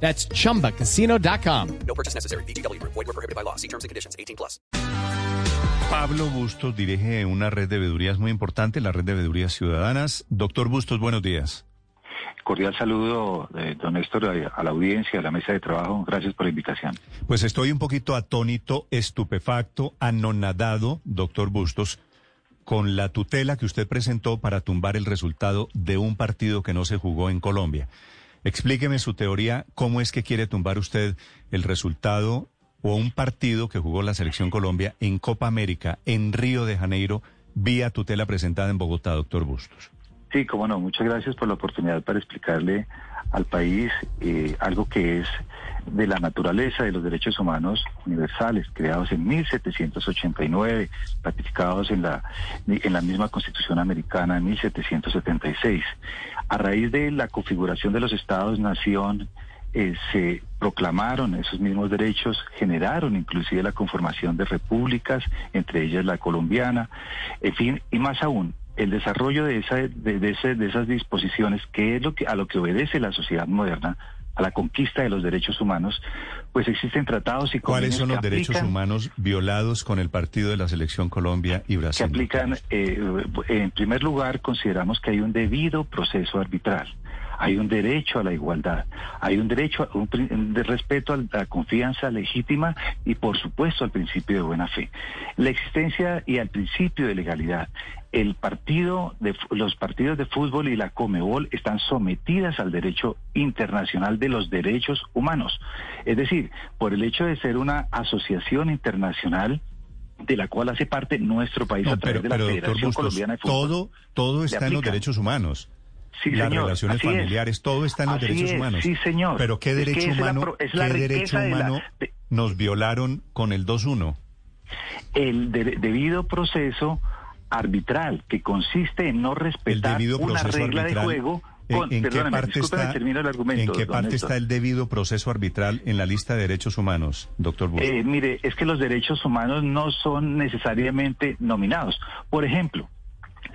That's chumbacasino.com. No purchase necessary. BGW. Void were prohibited by law. See terms and conditions. 18 plus. Pablo Bustos dirige una red de veedurías muy importante, la red de veedurías ciudadanas. Doctor Bustos, buenos días. Cordial saludo, eh, don Néstor, a, a la audiencia, a la mesa de trabajo. Gracias por la invitación. Pues estoy un poquito atónito, estupefacto, anonadado, doctor Bustos, con la tutela que usted presentó para tumbar el resultado de un partido que no se jugó en Colombia. Explíqueme su teoría, cómo es que quiere tumbar usted el resultado o un partido que jugó la selección Colombia en Copa América, en Río de Janeiro, vía tutela presentada en Bogotá, doctor Bustos. Sí, cómo no. Muchas gracias por la oportunidad para explicarle al país eh, algo que es de la naturaleza de los derechos humanos universales, creados en 1789, ratificados en la, en la misma Constitución americana en 1776. A raíz de la configuración de los estados-nación, eh, se proclamaron esos mismos derechos, generaron inclusive la conformación de repúblicas, entre ellas la colombiana, en fin, y más aún, el desarrollo de, esa, de, de, ese, de esas disposiciones, que es lo que, a lo que obedece la sociedad moderna, a la conquista de los derechos humanos, pues existen tratados y ¿Cuáles son los que derechos humanos violados con el partido de la selección Colombia y que Brasil? aplican, eh, en primer lugar, consideramos que hay un debido proceso arbitral, hay un derecho a la igualdad, hay un derecho a un, de respeto a la confianza legítima y, por supuesto, al principio de buena fe. La existencia y al principio de legalidad. El partido de, los partidos de fútbol y la Comebol están sometidas al derecho internacional de los derechos humanos. Es decir, por el hecho de ser una asociación internacional, de la cual hace parte nuestro país No, a través pero, de la pero Federación Bustos, Colombiana de Fútbol. todo, todo está en los derechos humanos. Sí, Las señor, relaciones es. familiares, todo está en los Así derechos es, humanos. sí, señor. Pero ¿qué derecho es humano, la qué derecho de la- humano de- nos violaron con el 2-1? El de- debido proceso arbitral, que consiste en no respetar una regla arbitral. de juego. ¿En- Con, ¿En, qué perdóneme, parte está, el argumento. ¿En qué parte está el debido proceso arbitral en la lista de derechos humanos, doctor? Eh, mire, es que los derechos humanos no son necesariamente nominados. Por ejemplo,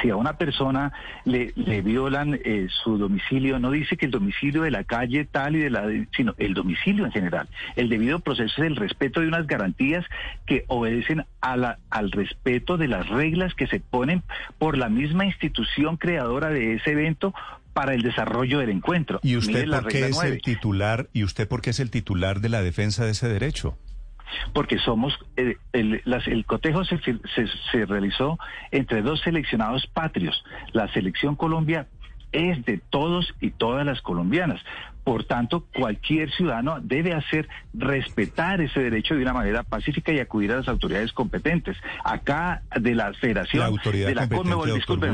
si a una persona le, le violan eh, su domicilio, no dice que el domicilio de la calle tal y de la, sino el domicilio en general. El debido proceso es el respeto de unas garantías que obedecen a la, al respeto de las reglas que se ponen por la misma institución creadora de ese evento para el desarrollo del encuentro. ¿Y usted por qué es el titular? ¿Y usted por qué es el titular de la defensa de ese derecho? Porque somos eh, el, las- el cotejo se, se, se realizó entre dos seleccionados patrios. La selección Colombia es de todos y todas las colombianas. Por tanto, cualquier ciudadano debe hacer respetar ese derecho de una manera pacífica y acudir a las autoridades competentes. Acá de la Federación La autoridad de la competente, Conmebol, discúlpeme,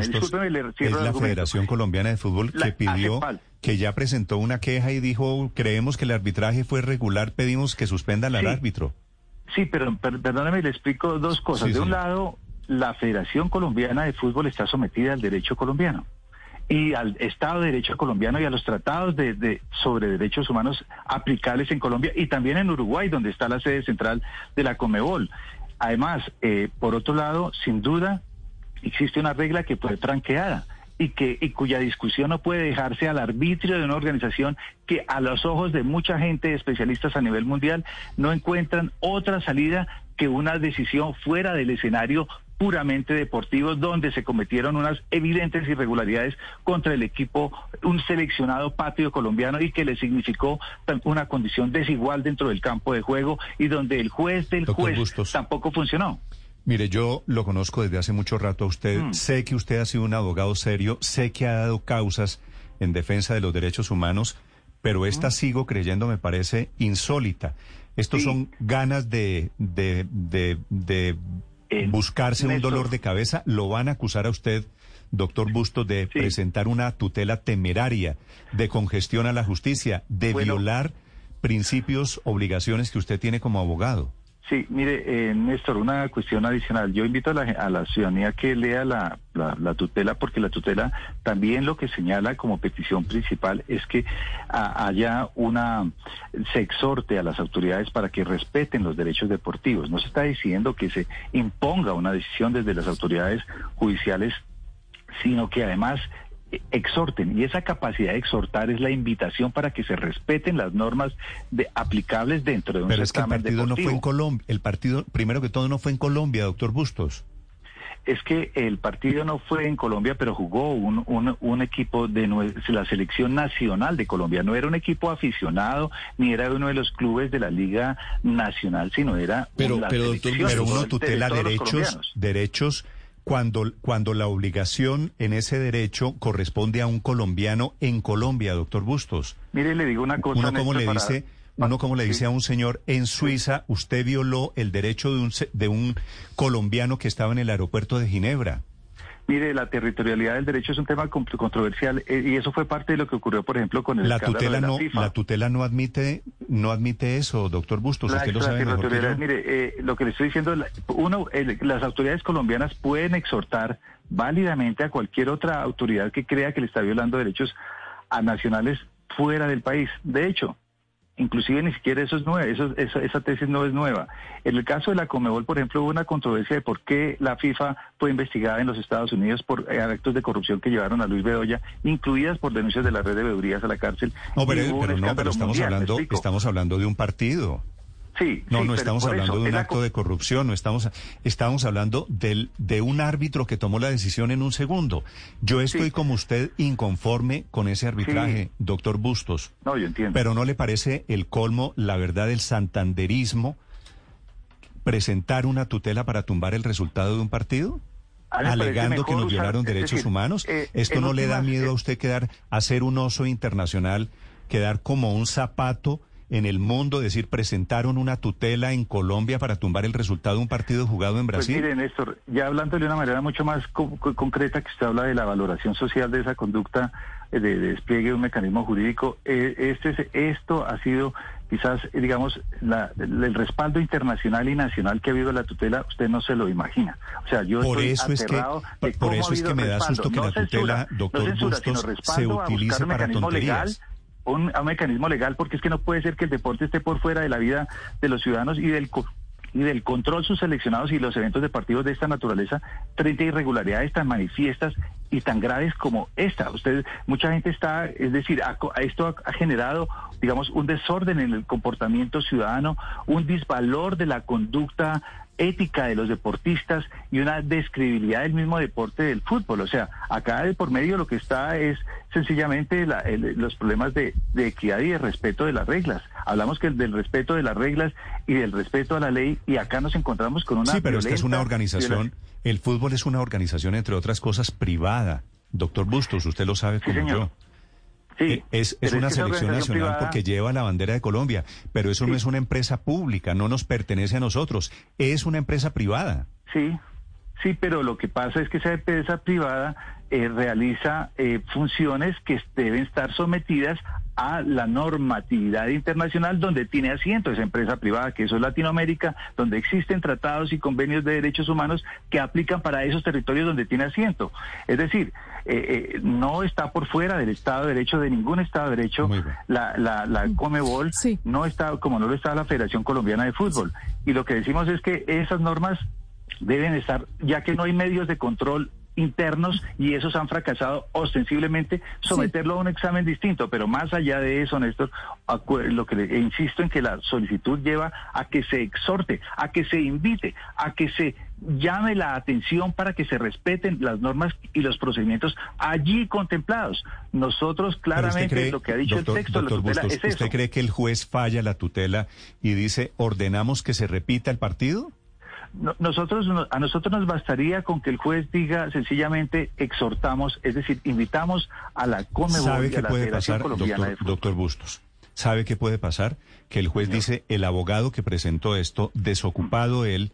le cierro es la. Federación Colombiana de Fútbol La- que pidió, ACEPAL. Que ya presentó una queja y dijo, creemos que el arbitraje fue regular, pedimos que suspendan al Sí. árbitro. Sí, pero per- perdóneme, le explico dos cosas. Sí, de un señor. lado, la Federación Colombiana de Fútbol está sometida al derecho colombiano y al Estado de Derecho colombiano y a los tratados de, de- sobre derechos humanos aplicables en Colombia y también en Uruguay, donde está la sede central de la Comebol. Además, eh, por otro lado, sin duda, existe una regla que fue franqueada y que y cuya discusión no puede dejarse al arbitrio de una organización que a los ojos de mucha gente especialistas a nivel mundial no encuentran otra salida que una decisión fuera del escenario puramente deportivo donde se cometieron unas evidentes irregularidades contra el equipo, un seleccionado patrio colombiano y que le significó una condición desigual dentro del campo de juego y donde el juez del Doctor juez Bustos. tampoco funcionó. Mire, yo lo conozco desde hace mucho rato a usted, Mm. sé que usted ha sido un abogado serio, sé que ha dado causas en defensa de los derechos humanos, pero esta sigo creyendo me parece insólita. Estos Sí. son ganas de, de, de, de Eh, buscarse un dolor de cabeza. Lo van a acusar a usted, doctor Bustos, de Sí. presentar una tutela temeraria, de congestión a la justicia, de Bueno. violar principios, obligaciones que usted tiene como abogado. Sí, mire, eh, Néstor, una cuestión adicional. Yo invito a la, a ciudadanía que lea la, la, la, tutela, porque la tutela también lo que señala como petición principal es que a, haya una, se exhorte a las autoridades para que respeten los derechos deportivos. No se está diciendo que se imponga una decisión desde las autoridades judiciales sino que además exhorten y esa capacidad de exhortar es la invitación para que se respeten las normas de, aplicables dentro de un Pero es que el partido deportivo. no fue en Colombia, el partido primero que todo no fue en Colombia, doctor Bustos. Es que el partido no fue en Colombia, pero jugó un, un, un equipo de la selección nacional de Colombia. No era un equipo aficionado, ni era uno de los clubes de la Liga Nacional, sino era pero, pero, doctor, pero uno tutela de derechos, derechos cuando, cuando la obligación en ese derecho corresponde a un colombiano en Colombia, doctor Bustos. Mire, le digo una cosa. Uno como le dice, uno como le dice a un señor en Suiza, usted violó el derecho de un, de un colombiano que estaba en el aeropuerto de Ginebra. Mire, la territorialidad del derecho es un tema controversial eh, y eso fue parte de lo que ocurrió, por ejemplo, con el la tutela de la no FIFA. la tutela no admite no admite eso, doctor Bustos. La usted lo sabe mejor que yo. Mire, eh, lo que le estoy diciendo, uno, el, las autoridades colombianas pueden exhortar válidamente a cualquier otra autoridad que crea que le está violando derechos a nacionales fuera del país. De hecho, inclusive ni siquiera eso es nuevo, eso, esa, esa tesis no es nueva. En el caso de la Comebol, por ejemplo, hubo una controversia de por qué la FIFA fue investigada en los Estados Unidos por eh, actos de corrupción que llevaron a Luis Bedoya, incluidas por denuncias de la red de veedurías a la cárcel. No, pero, pero no, pero estamos mundial, hablando, estamos hablando de un partido. Sí, no, sí, no estamos hablando eso, de un la... acto de corrupción, no estamos, estamos hablando del, de un árbitro que tomó la decisión en un segundo. Yo estoy Sí. como usted inconforme con ese arbitraje, Sí. doctor Bustos. No, yo entiendo. Pero ¿no le parece el colmo, la verdad, del santanderismo presentar una tutela para tumbar el resultado de un partido? Alegando que nos violaron derechos decir, humanos. eh, ¿Esto no le da miedo a eh, usted quedar, a ser un oso internacional, quedar como un zapato en el mundo, decir, presentaron una tutela en Colombia para tumbar el resultado de un partido jugado en Pues Brasil? mire, Néstor, ya hablando de una manera mucho más co- co- concreta, que usted habla de la valoración social de esa conducta, eh, de, de despliegue de un mecanismo jurídico, eh, este, es- esto ha sido quizás, eh, digamos, la- el respaldo internacional y nacional que ha habido la tutela, usted no se lo imagina. O sea, yo Por estoy eso es que- aterrado por- eso ha es que me da respaldo. susto que No la tutela, censura, doctor no censura, Bustos, se utilice para mecanismo legal tonterías. Un, a un mecanismo legal porque es que no puede ser que el deporte esté por fuera de la vida de los ciudadanos y del y del control sus seleccionados y los eventos deportivos de esta naturaleza frente a irregularidades tan manifiestas y tan graves como esta. Usted, mucha gente está, es decir, ha co- esto ha, ha generado, digamos, un desorden en el comportamiento ciudadano, un disvalor de la conducta ética de los deportistas y una descredibilidad del mismo deporte del fútbol. O sea, acá de por medio lo que está es sencillamente la- el- los problemas de, de equidad y de respeto de las reglas. Hablamos que del respeto de las reglas y del respeto a la ley y acá nos encontramos con una Sí, pero esta es una organización, el fútbol es una organización, entre otras cosas, privada. Doctor Bustos, usted lo sabe como yo. Sí, Eh, Es, es una selección nacional privada- porque lleva la bandera de Colombia, pero eso no es una empresa pública, no nos pertenece a nosotros, es una empresa privada. Sí, sí, pero lo que pasa es que esa empresa privada eh, realiza eh, funciones que deben estar sometidas a la normatividad internacional donde tiene asiento esa empresa privada, que eso es Latinoamérica, donde existen tratados y convenios de derechos humanos que aplican para esos territorios donde tiene asiento. Es decir, eh, eh, no está por fuera del Estado de Derecho, de ningún Estado de Derecho, la, la, la Comebol Sí. no está, como no lo está la Federación Colombiana de Fútbol. Y lo que decimos es que esas normas deben estar, ya que no hay medios de control internos y esos han fracasado ostensiblemente, someterlo a un examen distinto. Pero más allá de eso, Néstor, lo que le, e insisto en que la solicitud lleva a que se exhorte, a que se invite, a que se llame la atención para que se respeten las normas y los procedimientos allí contemplados. Nosotros claramente cree, lo que ha dicho doctor, el texto de la tutela Bustos, es eso. ¿usted cree que el juez falla la tutela y dice ordenamos que se repita el partido? No- nosotros no- a nosotros nos bastaría con que el juez diga sencillamente exhortamos, es decir, invitamos a la Comebol ¿Sabe y a la puede Federación pasar, Colombiana de doctor, Fútbol. doctor Bustos? ¿Sabe qué puede pasar? Que el juez dice, el abogado que presentó esto, desocupado él,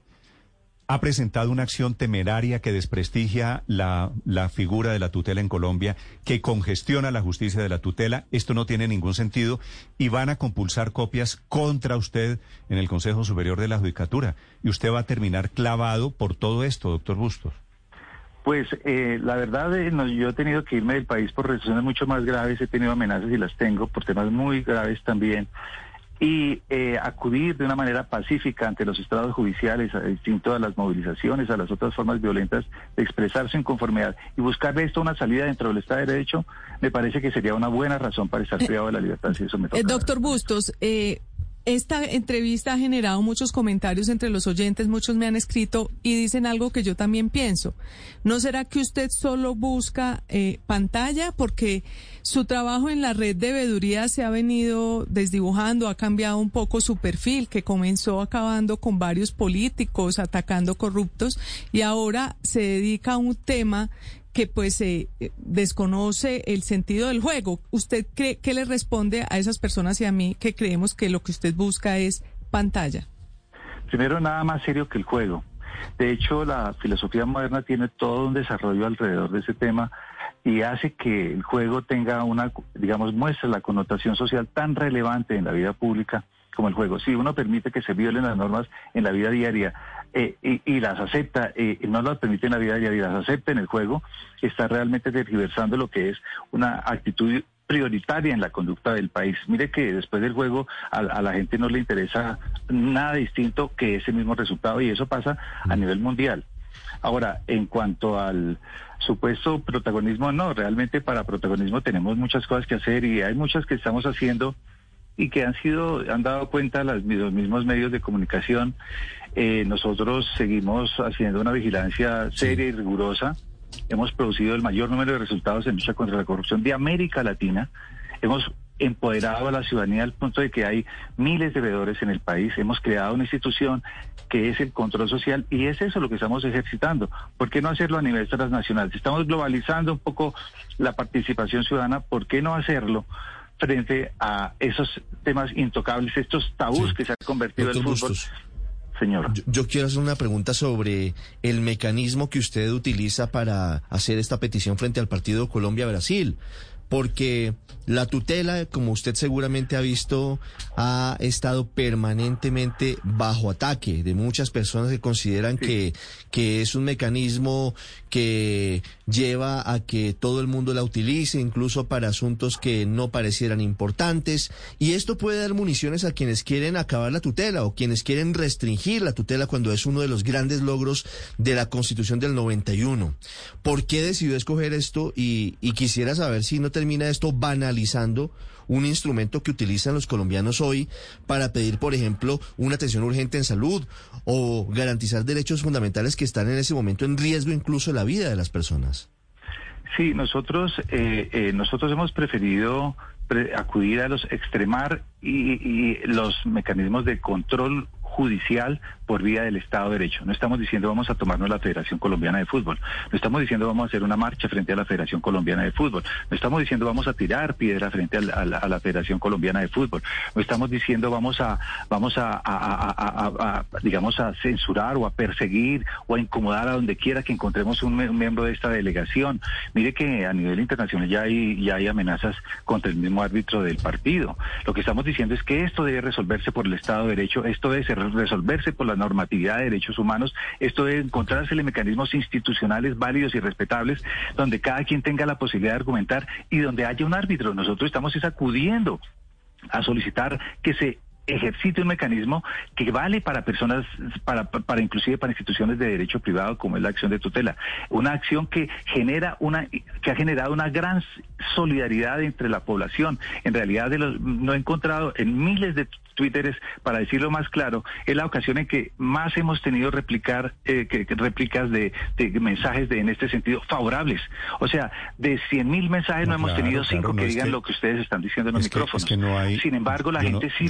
ha presentado una acción temeraria que desprestigia la, la, figura de la tutela en Colombia, que congestiona la justicia de la tutela. Esto no tiene ningún sentido y van a compulsar copias contra usted en el Consejo Superior de la Judicatura. Y usted va a terminar clavado por todo esto, doctor Bustos. Pues eh, la verdad, eh, no, yo he tenido que irme del país por razones mucho más graves, he tenido amenazas y las tengo por temas muy graves también y eh, acudir de una manera pacífica ante los estados judiciales, distinto a las movilizaciones, a las otras formas violentas de expresar su inconformidad y buscarle esto una salida dentro del Estado de Derecho, me parece que sería una buena razón para estar privado de la libertad. Si eso me toca. doctor Bustos, eh, esta entrevista ha generado muchos comentarios entre los oyentes, muchos me han escrito y dicen algo que yo también pienso. ¿No será que usted solo busca eh, pantalla? Porque su trabajo en la red de veeduría se ha venido desdibujando, ha cambiado un poco su perfil, que comenzó acabando con varios políticos, atacando corruptos, y ahora se dedica a un tema que pues eh, desconoce el sentido del juego. ¿Usted cree que le responde a esas personas y a mí que creemos que lo que usted busca es pantalla? Primero, nada más serio que el juego. De hecho, la filosofía moderna tiene todo un desarrollo alrededor de ese tema y hace que el juego tenga una, digamos, muestra la connotación social tan relevante en la vida pública como el juego. Si uno permite que se violen las normas en la vida diaria eh, y, las acepta, eh, no las permite en la vida diaria y las acepta en el juego, está realmente tergiversando lo que es una actitud prioritaria en la conducta del país. Mire que después del juego a, la gente no le interesa nada distinto que ese mismo resultado y eso pasa a mm. nivel mundial. Ahora, en cuanto al supuesto protagonismo, no, realmente para protagonismo tenemos muchas cosas que hacer y hay muchas que estamos haciendo y que han sido, han dado cuenta las, los mismos medios de comunicación. Eh, nosotros seguimos haciendo una vigilancia seria y rigurosa. Hemos producido el mayor número de resultados en lucha contra la corrupción de América Latina. Hemos empoderado a la ciudadanía al punto de que hay miles de veedores en el país. Hemos creado una institución que es el control social y es eso lo que estamos ejercitando. ¿Por qué no hacerlo a nivel transnacional? Si estamos globalizando un poco la participación ciudadana, ¿por qué no hacerlo? frente a esos temas intocables, estos tabús que se ha convertido en el fútbol. Señor. yo, quiero hacer una pregunta sobre el mecanismo que usted utiliza para hacer esta petición frente al partido Colombia-Brasil porque la tutela, como usted seguramente ha visto, ha estado permanentemente bajo ataque de muchas personas que consideran que, que es un mecanismo que lleva a que todo el mundo la utilice, incluso para asuntos que no parecieran importantes. Y esto puede dar municiones a quienes quieren acabar la tutela o quienes quieren restringir la tutela cuando es uno de los grandes logros de la Constitución del 91. ¿Por qué decidió escoger esto? Y, y quisiera saber si no termina esto banalizando un instrumento que utilizan los colombianos hoy para pedir, por ejemplo, una atención urgente en salud o garantizar derechos fundamentales que están en ese momento en riesgo incluso la vida de las personas. Sí, nosotros eh, eh, nosotros hemos preferido acudir a los extremar y, los mecanismos de control judicial por vía del Estado de Derecho. No estamos diciendo vamos a tomarnos la Federación Colombiana de Fútbol. No estamos diciendo vamos a hacer una marcha frente a la Federación Colombiana de Fútbol. No estamos diciendo vamos a tirar piedra frente a la, Federación Colombiana de Fútbol. No estamos diciendo vamos a vamos a, digamos a censurar o a perseguir o a incomodar a donde quiera que encontremos un, miembro de esta delegación. Mire que a nivel internacional ya hay ya hay amenazas contra el mismo árbitro del partido. Lo que estamos diciendo es que esto debe resolverse por el Estado de Derecho, esto debe ser resolverse por la normatividad de derechos humanos. Esto debe encontrarse mecanismos institucionales válidos y respetables donde cada quien tenga la posibilidad de argumentar y donde haya un árbitro. Nosotros estamos acudiendo a solicitar que se ejercite un mecanismo que vale para personas, para, para inclusive para instituciones de derecho privado como es la acción de tutela. Una acción que genera una, que ha generado una gran solidaridad entre la población. En realidad de los, no he encontrado en miles de Twitteres, para decirlo más claro, es la ocasión en que más hemos tenido replicar, eh, que, réplicas de, mensajes de, en este sentido favorables. O sea, de 100 mil mensajes no, hemos tenido cinco que digan lo que ustedes están diciendo en los micrófonos. Sin embargo, la gente sí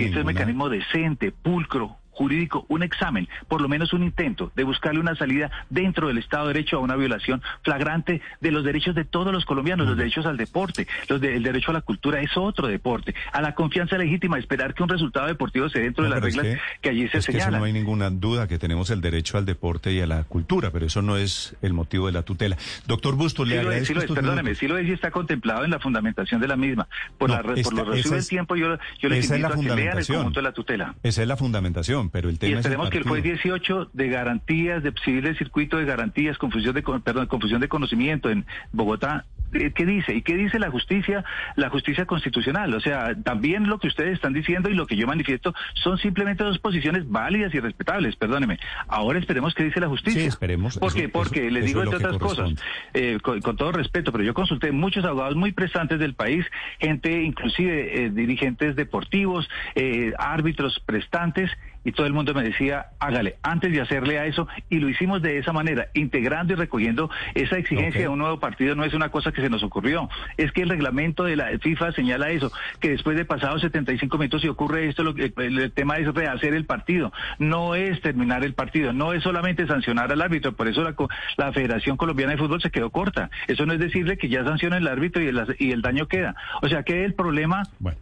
este es un mecanismo decente, pulcro, jurídico, un examen, por lo menos un intento de buscarle una salida dentro del Estado de Derecho a una violación flagrante de los derechos de todos los colombianos, los derechos al deporte, los de- el derecho a la cultura es otro deporte, a la confianza legítima, esperar que un resultado deportivo se dentro No, de las es reglas que, allí se es que eso señalan. no hay ninguna duda que tenemos el derecho al deporte y a la cultura, pero eso no es el motivo de la tutela. Doctor Bustos, Sí le agradezco sí es, perdóneme, sí lo es y está contemplado en la fundamentación de la misma. Por, No, la, esta- por lo resumo del tiempo, yo, yo les es la a que lean el conjunto de la tutela. Esa es la fundamentación, pero el tema Y es esperemos que el juez partido. 18 de garantías, de civil circuito de garantías, confusión de, perdón, confusión de conocimiento en Bogotá, ¿qué dice? ¿Y qué dice la justicia, la justicia constitucional? O sea, también lo que ustedes están diciendo y lo que yo manifiesto son simplemente dos posiciones válidas y respetables, perdóneme. Ahora esperemos qué dice la justicia. Sí, esperemos. ¿Por qué? Porque eso- les eso digo entre otras cosas, eh, con, con todo respeto, pero yo consulté muchos abogados muy prestantes del país, gente, inclusive eh, dirigentes deportivos, eh, árbitros prestantes, y todo el mundo me decía, hágale, antes de hacerle a eso, y lo hicimos de esa manera, integrando y recogiendo esa exigencia de un nuevo partido, no es una cosa que se nos ocurrió, es que el reglamento de la FIFA señala eso, que después de pasados 75 minutos si ocurre esto, lo el, el tema es rehacer el partido, no es terminar el partido, no es solamente sancionar al árbitro, por eso la, la Federación Colombiana de Fútbol se quedó corta, eso no es decirle que ya sanciona el árbitro y el, y el daño queda, o sea que el problema Bueno.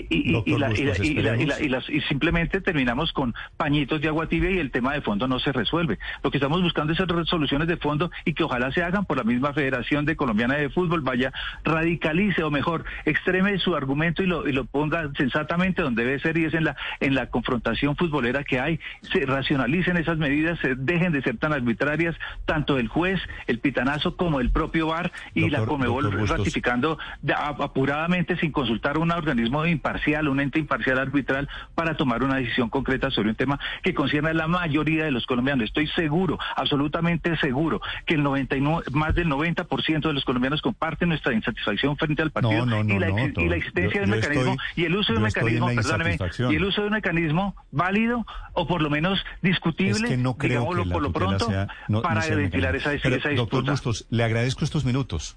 Y, simplemente terminamos con pañitos de agua tibia y el tema de fondo no se resuelve. Lo que estamos buscando es soluciones de fondo y que ojalá se hagan por la misma Federación de Colombiana de Fútbol, vaya, radicalice o mejor, extreme su argumento y lo, y lo ponga sensatamente donde debe ser y es en la, en la confrontación futbolera que hay. Se racionalicen esas medidas, se dejen de ser tan arbitrarias, tanto el juez, el pitanazo, como el propio VAR y la Comebol ratificando apuradamente sin consultar a un organismo imparcial, un ente imparcial arbitral para tomar una decisión concreta sobre un tema que concierne a la mayoría de los colombianos. Estoy seguro, absolutamente seguro, que el 99, más del 90% de los colombianos comparten nuestra insatisfacción frente al partido No, no, no, y, la, y la existencia Yo- de un yo mecanismo estoy- y el uso de un mecanismo, perdóneme, y el uso de un mecanismo válido o por lo menos discutible, Es que no creo digámoslo que la por lo pronto, sea- para ventilar esa, esa Doctor disputa. Bustos, le agradezco estos minutos.